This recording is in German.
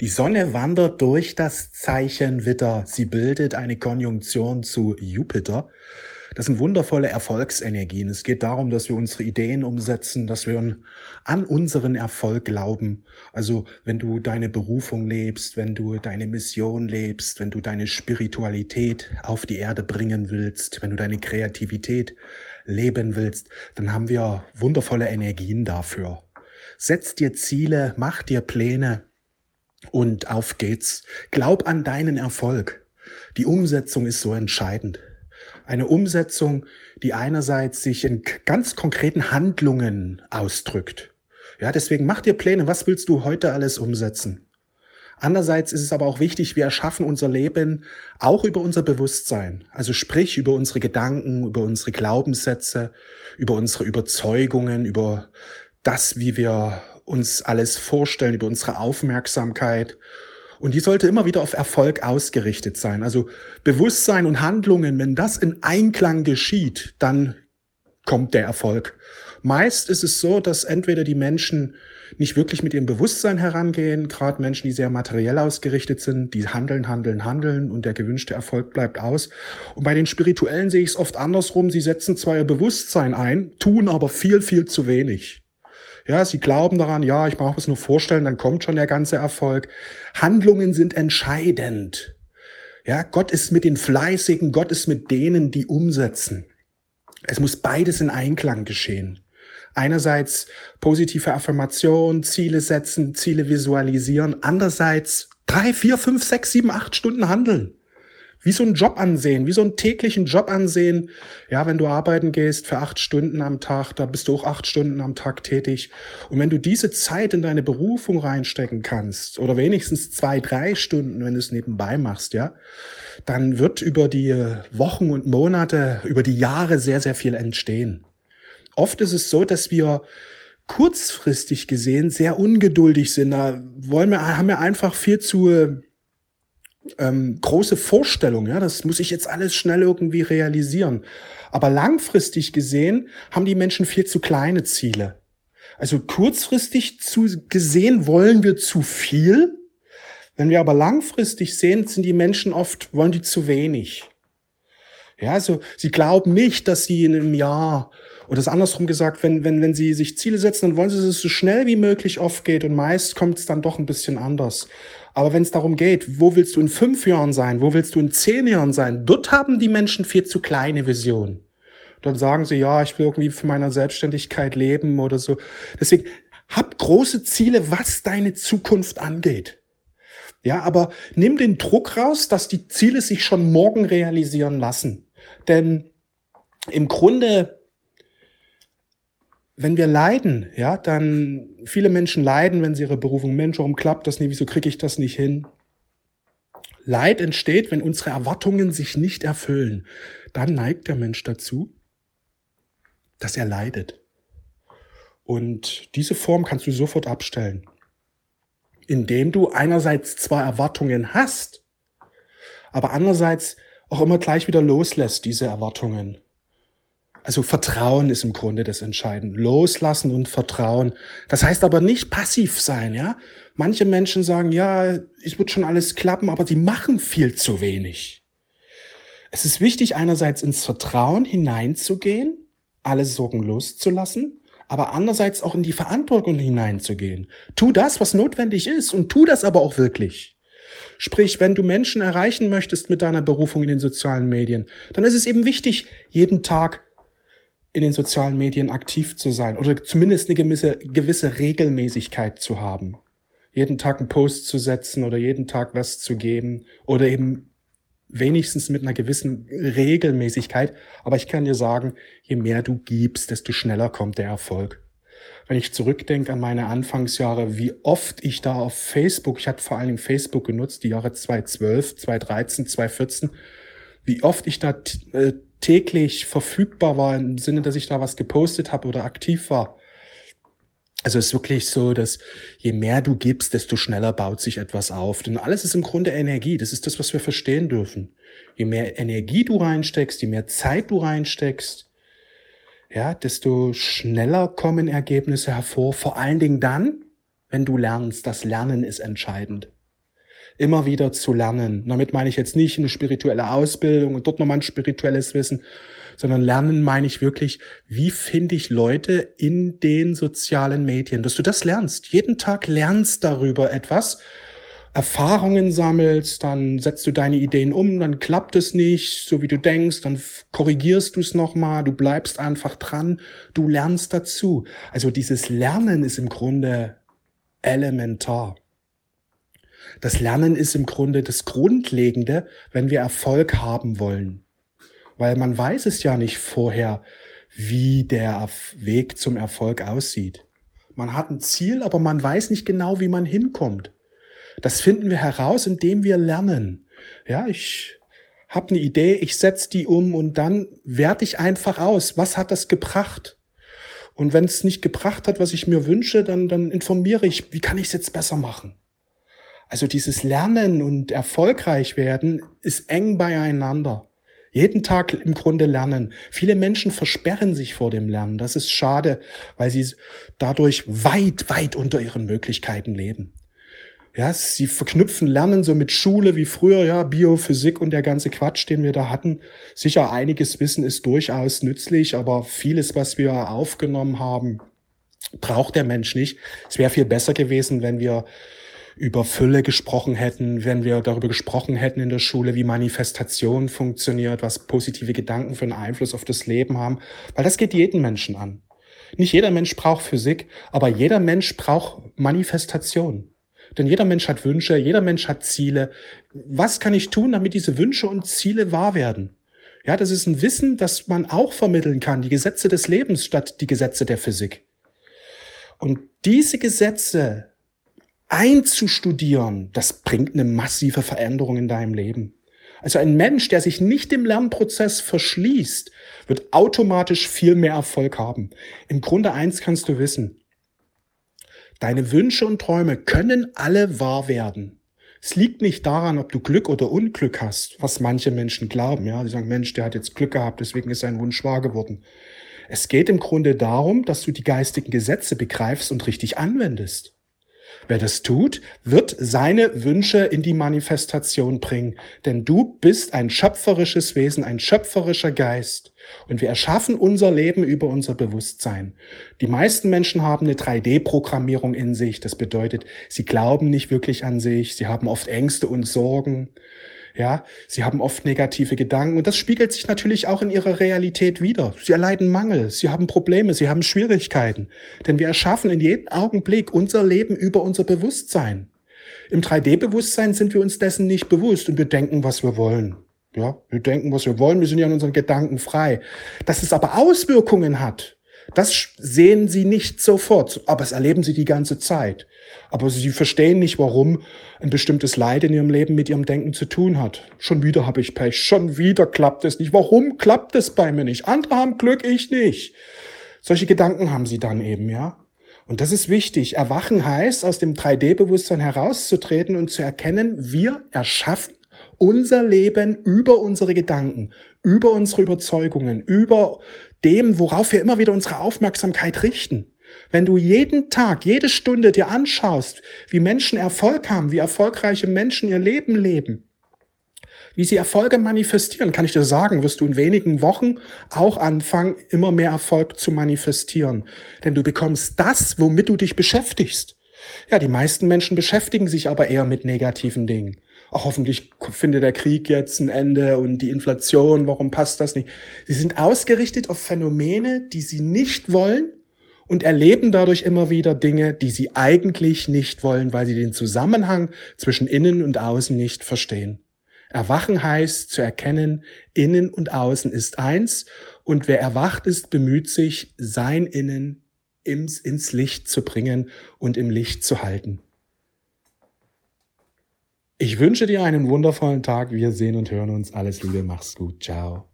Die Sonne wandert durch das Zeichen Witter. Sie bildet eine Konjunktion zu Jupiter. Das sind wundervolle Erfolgsenergien. Es geht darum, dass wir unsere Ideen umsetzen, dass wir an unseren Erfolg glauben. Also wenn du deine Berufung lebst, wenn du deine Mission lebst, wenn du deine Spiritualität auf die Erde bringen willst, wenn du deine Kreativität leben willst, dann haben wir wundervolle Energien dafür. Setz dir Ziele, mach dir Pläne, und auf geht's. Glaub an deinen Erfolg. Die Umsetzung ist so entscheidend. Eine Umsetzung, die einerseits sich in ganz konkreten Handlungen ausdrückt. Ja, deswegen mach dir Pläne. Was willst du heute alles umsetzen? Andererseits ist es aber auch wichtig, wir erschaffen unser Leben auch über unser Bewusstsein. Also sprich über unsere Gedanken, über unsere Glaubenssätze, über unsere Überzeugungen, über das, wie wir uns alles vorstellen, über unsere Aufmerksamkeit. Und die sollte immer wieder auf Erfolg ausgerichtet sein. Also Bewusstsein und Handlungen, wenn das in Einklang geschieht, dann kommt der Erfolg. Meist ist es so, dass entweder die Menschen nicht wirklich mit ihrem Bewusstsein herangehen, gerade Menschen, die sehr materiell ausgerichtet sind, die handeln, handeln, handeln und der gewünschte Erfolg bleibt aus. Und bei den Spirituellen sehe ich es oft andersrum, sie setzen zwar ihr Bewusstsein ein, tun aber viel, viel zu wenig. Ja, sie glauben daran, ja, ich brauche es nur vorstellen, dann kommt schon der ganze Erfolg. Handlungen sind entscheidend. Ja, Gott ist mit den Fleißigen, Gott ist mit denen, die umsetzen. Es muss beides in Einklang geschehen. Einerseits positive Affirmation, Ziele setzen, Ziele visualisieren. Andererseits drei, vier, fünf, sechs, sieben, acht Stunden handeln wie so ein Job ansehen, wie so einen täglichen Job ansehen. Ja, wenn du arbeiten gehst für acht Stunden am Tag, da bist du auch acht Stunden am Tag tätig. Und wenn du diese Zeit in deine Berufung reinstecken kannst, oder wenigstens zwei, drei Stunden, wenn du es nebenbei machst, ja, dann wird über die Wochen und Monate, über die Jahre sehr, sehr viel entstehen. Oft ist es so, dass wir kurzfristig gesehen sehr ungeduldig sind. Da wollen wir, haben wir einfach viel zu ähm, große Vorstellung, ja, das muss ich jetzt alles schnell irgendwie realisieren. Aber langfristig gesehen haben die Menschen viel zu kleine Ziele. Also kurzfristig zu gesehen wollen wir zu viel. Wenn wir aber langfristig sehen, sind die Menschen oft, wollen die zu wenig. Ja, also sie glauben nicht, dass sie in einem Jahr oder das andersrum gesagt, wenn, wenn, wenn sie sich Ziele setzen, dann wollen sie, dass es so schnell wie möglich aufgeht und meist kommt es dann doch ein bisschen anders. Aber wenn es darum geht, wo willst du in fünf Jahren sein, wo willst du in zehn Jahren sein, dort haben die Menschen viel zu kleine Visionen. Dann sagen sie, ja, ich will irgendwie für meine Selbstständigkeit leben oder so. Deswegen hab große Ziele, was deine Zukunft angeht. Ja, aber nimm den Druck raus, dass die Ziele sich schon morgen realisieren lassen. Denn im Grunde wenn wir leiden, ja, dann viele Menschen leiden, wenn sie ihre Berufung, Mensch, warum klappt das nicht, wieso kriege ich das nicht hin? Leid entsteht, wenn unsere Erwartungen sich nicht erfüllen. Dann neigt der Mensch dazu, dass er leidet. Und diese Form kannst du sofort abstellen, indem du einerseits zwar Erwartungen hast, aber andererseits auch immer gleich wieder loslässt, diese Erwartungen. Also Vertrauen ist im Grunde das Entscheidende. Loslassen und Vertrauen. Das heißt aber nicht passiv sein, ja. Manche Menschen sagen, ja, es wird schon alles klappen, aber sie machen viel zu wenig. Es ist wichtig, einerseits ins Vertrauen hineinzugehen, alle Sorgen loszulassen, aber andererseits auch in die Verantwortung hineinzugehen. Tu das, was notwendig ist und tu das aber auch wirklich. Sprich, wenn du Menschen erreichen möchtest mit deiner Berufung in den sozialen Medien, dann ist es eben wichtig, jeden Tag in den sozialen Medien aktiv zu sein oder zumindest eine gewisse, gewisse Regelmäßigkeit zu haben. Jeden Tag einen Post zu setzen oder jeden Tag was zu geben oder eben wenigstens mit einer gewissen Regelmäßigkeit. Aber ich kann dir sagen, je mehr du gibst, desto schneller kommt der Erfolg. Wenn ich zurückdenke an meine Anfangsjahre, wie oft ich da auf Facebook, ich hatte vor Dingen Facebook genutzt, die Jahre 2012, 2013, 2014, wie oft ich da äh, täglich verfügbar war im Sinne, dass ich da was gepostet habe oder aktiv war. Also es ist wirklich so, dass je mehr du gibst, desto schneller baut sich etwas auf. Denn alles ist im Grunde Energie. Das ist das, was wir verstehen dürfen. Je mehr Energie du reinsteckst, je mehr Zeit du reinsteckst, ja, desto schneller kommen Ergebnisse hervor. Vor allen Dingen dann, wenn du lernst. Das Lernen ist entscheidend. Immer wieder zu lernen. Damit meine ich jetzt nicht eine spirituelle Ausbildung und dort nochmal ein spirituelles Wissen, sondern lernen meine ich wirklich, wie finde ich Leute in den sozialen Medien, dass du das lernst, jeden Tag lernst darüber etwas, Erfahrungen sammelst, dann setzt du deine Ideen um, dann klappt es nicht, so wie du denkst, dann korrigierst du es nochmal, du bleibst einfach dran, du lernst dazu. Also dieses Lernen ist im Grunde elementar. Das Lernen ist im Grunde das Grundlegende, wenn wir Erfolg haben wollen. Weil man weiß es ja nicht vorher, wie der Weg zum Erfolg aussieht. Man hat ein Ziel, aber man weiß nicht genau, wie man hinkommt. Das finden wir heraus, indem wir lernen. Ja, ich habe eine Idee, ich setze die um und dann werte ich einfach aus, was hat das gebracht? Und wenn es nicht gebracht hat, was ich mir wünsche, dann, dann informiere ich, wie kann ich es jetzt besser machen? Also dieses Lernen und erfolgreich werden ist eng beieinander. Jeden Tag im Grunde lernen. Viele Menschen versperren sich vor dem Lernen. Das ist schade, weil sie dadurch weit, weit unter ihren Möglichkeiten leben. Ja, sie verknüpfen Lernen so mit Schule wie früher, ja, Bio, Physik und der ganze Quatsch, den wir da hatten. Sicher, einiges Wissen ist durchaus nützlich, aber vieles, was wir aufgenommen haben, braucht der Mensch nicht. Es wäre viel besser gewesen, wenn wir über Fülle gesprochen hätten, wenn wir darüber gesprochen hätten in der Schule, wie Manifestation funktioniert, was positive Gedanken für einen Einfluss auf das Leben haben, weil das geht jeden Menschen an. Nicht jeder Mensch braucht Physik, aber jeder Mensch braucht Manifestation. Denn jeder Mensch hat Wünsche, jeder Mensch hat Ziele. Was kann ich tun, damit diese Wünsche und Ziele wahr werden? Ja, das ist ein Wissen, das man auch vermitteln kann, die Gesetze des Lebens statt die Gesetze der Physik. Und diese Gesetze einzustudieren, das bringt eine massive Veränderung in deinem Leben. Also ein Mensch, der sich nicht dem Lernprozess verschließt, wird automatisch viel mehr Erfolg haben. Im Grunde eins kannst du wissen. Deine Wünsche und Träume können alle wahr werden. Es liegt nicht daran, ob du Glück oder Unglück hast, was manche Menschen glauben. Ja, die sagen, Mensch, der hat jetzt Glück gehabt, deswegen ist sein Wunsch wahr geworden. Es geht im Grunde darum, dass du die geistigen Gesetze begreifst und richtig anwendest. Wer das tut, wird seine Wünsche in die Manifestation bringen. Denn du bist ein schöpferisches Wesen, ein schöpferischer Geist. Und wir erschaffen unser Leben über unser Bewusstsein. Die meisten Menschen haben eine 3D-Programmierung in sich. Das bedeutet, sie glauben nicht wirklich an sich. Sie haben oft Ängste und Sorgen. Ja, sie haben oft negative Gedanken und das spiegelt sich natürlich auch in ihrer Realität wieder. Sie erleiden Mangel, sie haben Probleme, sie haben Schwierigkeiten. Denn wir erschaffen in jedem Augenblick unser Leben über unser Bewusstsein. Im 3D-Bewusstsein sind wir uns dessen nicht bewusst und wir denken, was wir wollen. Ja, wir denken, was wir wollen, wir sind ja in unseren Gedanken frei. Dass es aber Auswirkungen hat, das sehen sie nicht sofort, aber es erleben sie die ganze Zeit. Aber sie verstehen nicht, warum ein bestimmtes Leid in ihrem Leben mit ihrem Denken zu tun hat. Schon wieder habe ich Pech, schon wieder klappt es nicht. Warum klappt es bei mir nicht? Andere haben Glück, ich nicht. Solche Gedanken haben sie dann eben, ja. Und das ist wichtig. Erwachen heißt, aus dem 3D-Bewusstsein herauszutreten und zu erkennen, wir erschaffen unser Leben über unsere Gedanken, über unsere Überzeugungen, über dem, worauf wir immer wieder unsere Aufmerksamkeit richten. Wenn du jeden Tag, jede Stunde dir anschaust, wie Menschen Erfolg haben, wie erfolgreiche Menschen ihr Leben leben, wie sie Erfolge manifestieren, kann ich dir sagen, wirst du in wenigen Wochen auch anfangen, immer mehr Erfolg zu manifestieren. Denn du bekommst das, womit du dich beschäftigst. Ja, die meisten Menschen beschäftigen sich aber eher mit negativen Dingen. Ach, hoffentlich findet der Krieg jetzt ein Ende und die Inflation, warum passt das nicht? Sie sind ausgerichtet auf Phänomene, die sie nicht wollen und erleben dadurch immer wieder Dinge, die sie eigentlich nicht wollen, weil sie den Zusammenhang zwischen innen und außen nicht verstehen. Erwachen heißt zu erkennen, innen und außen ist eins und wer erwacht ist, bemüht sich, sein Innen ins, ins Licht zu bringen und im Licht zu halten. Ich wünsche dir einen wundervollen Tag. Wir sehen und hören uns. Alles Liebe, mach's gut. Ciao.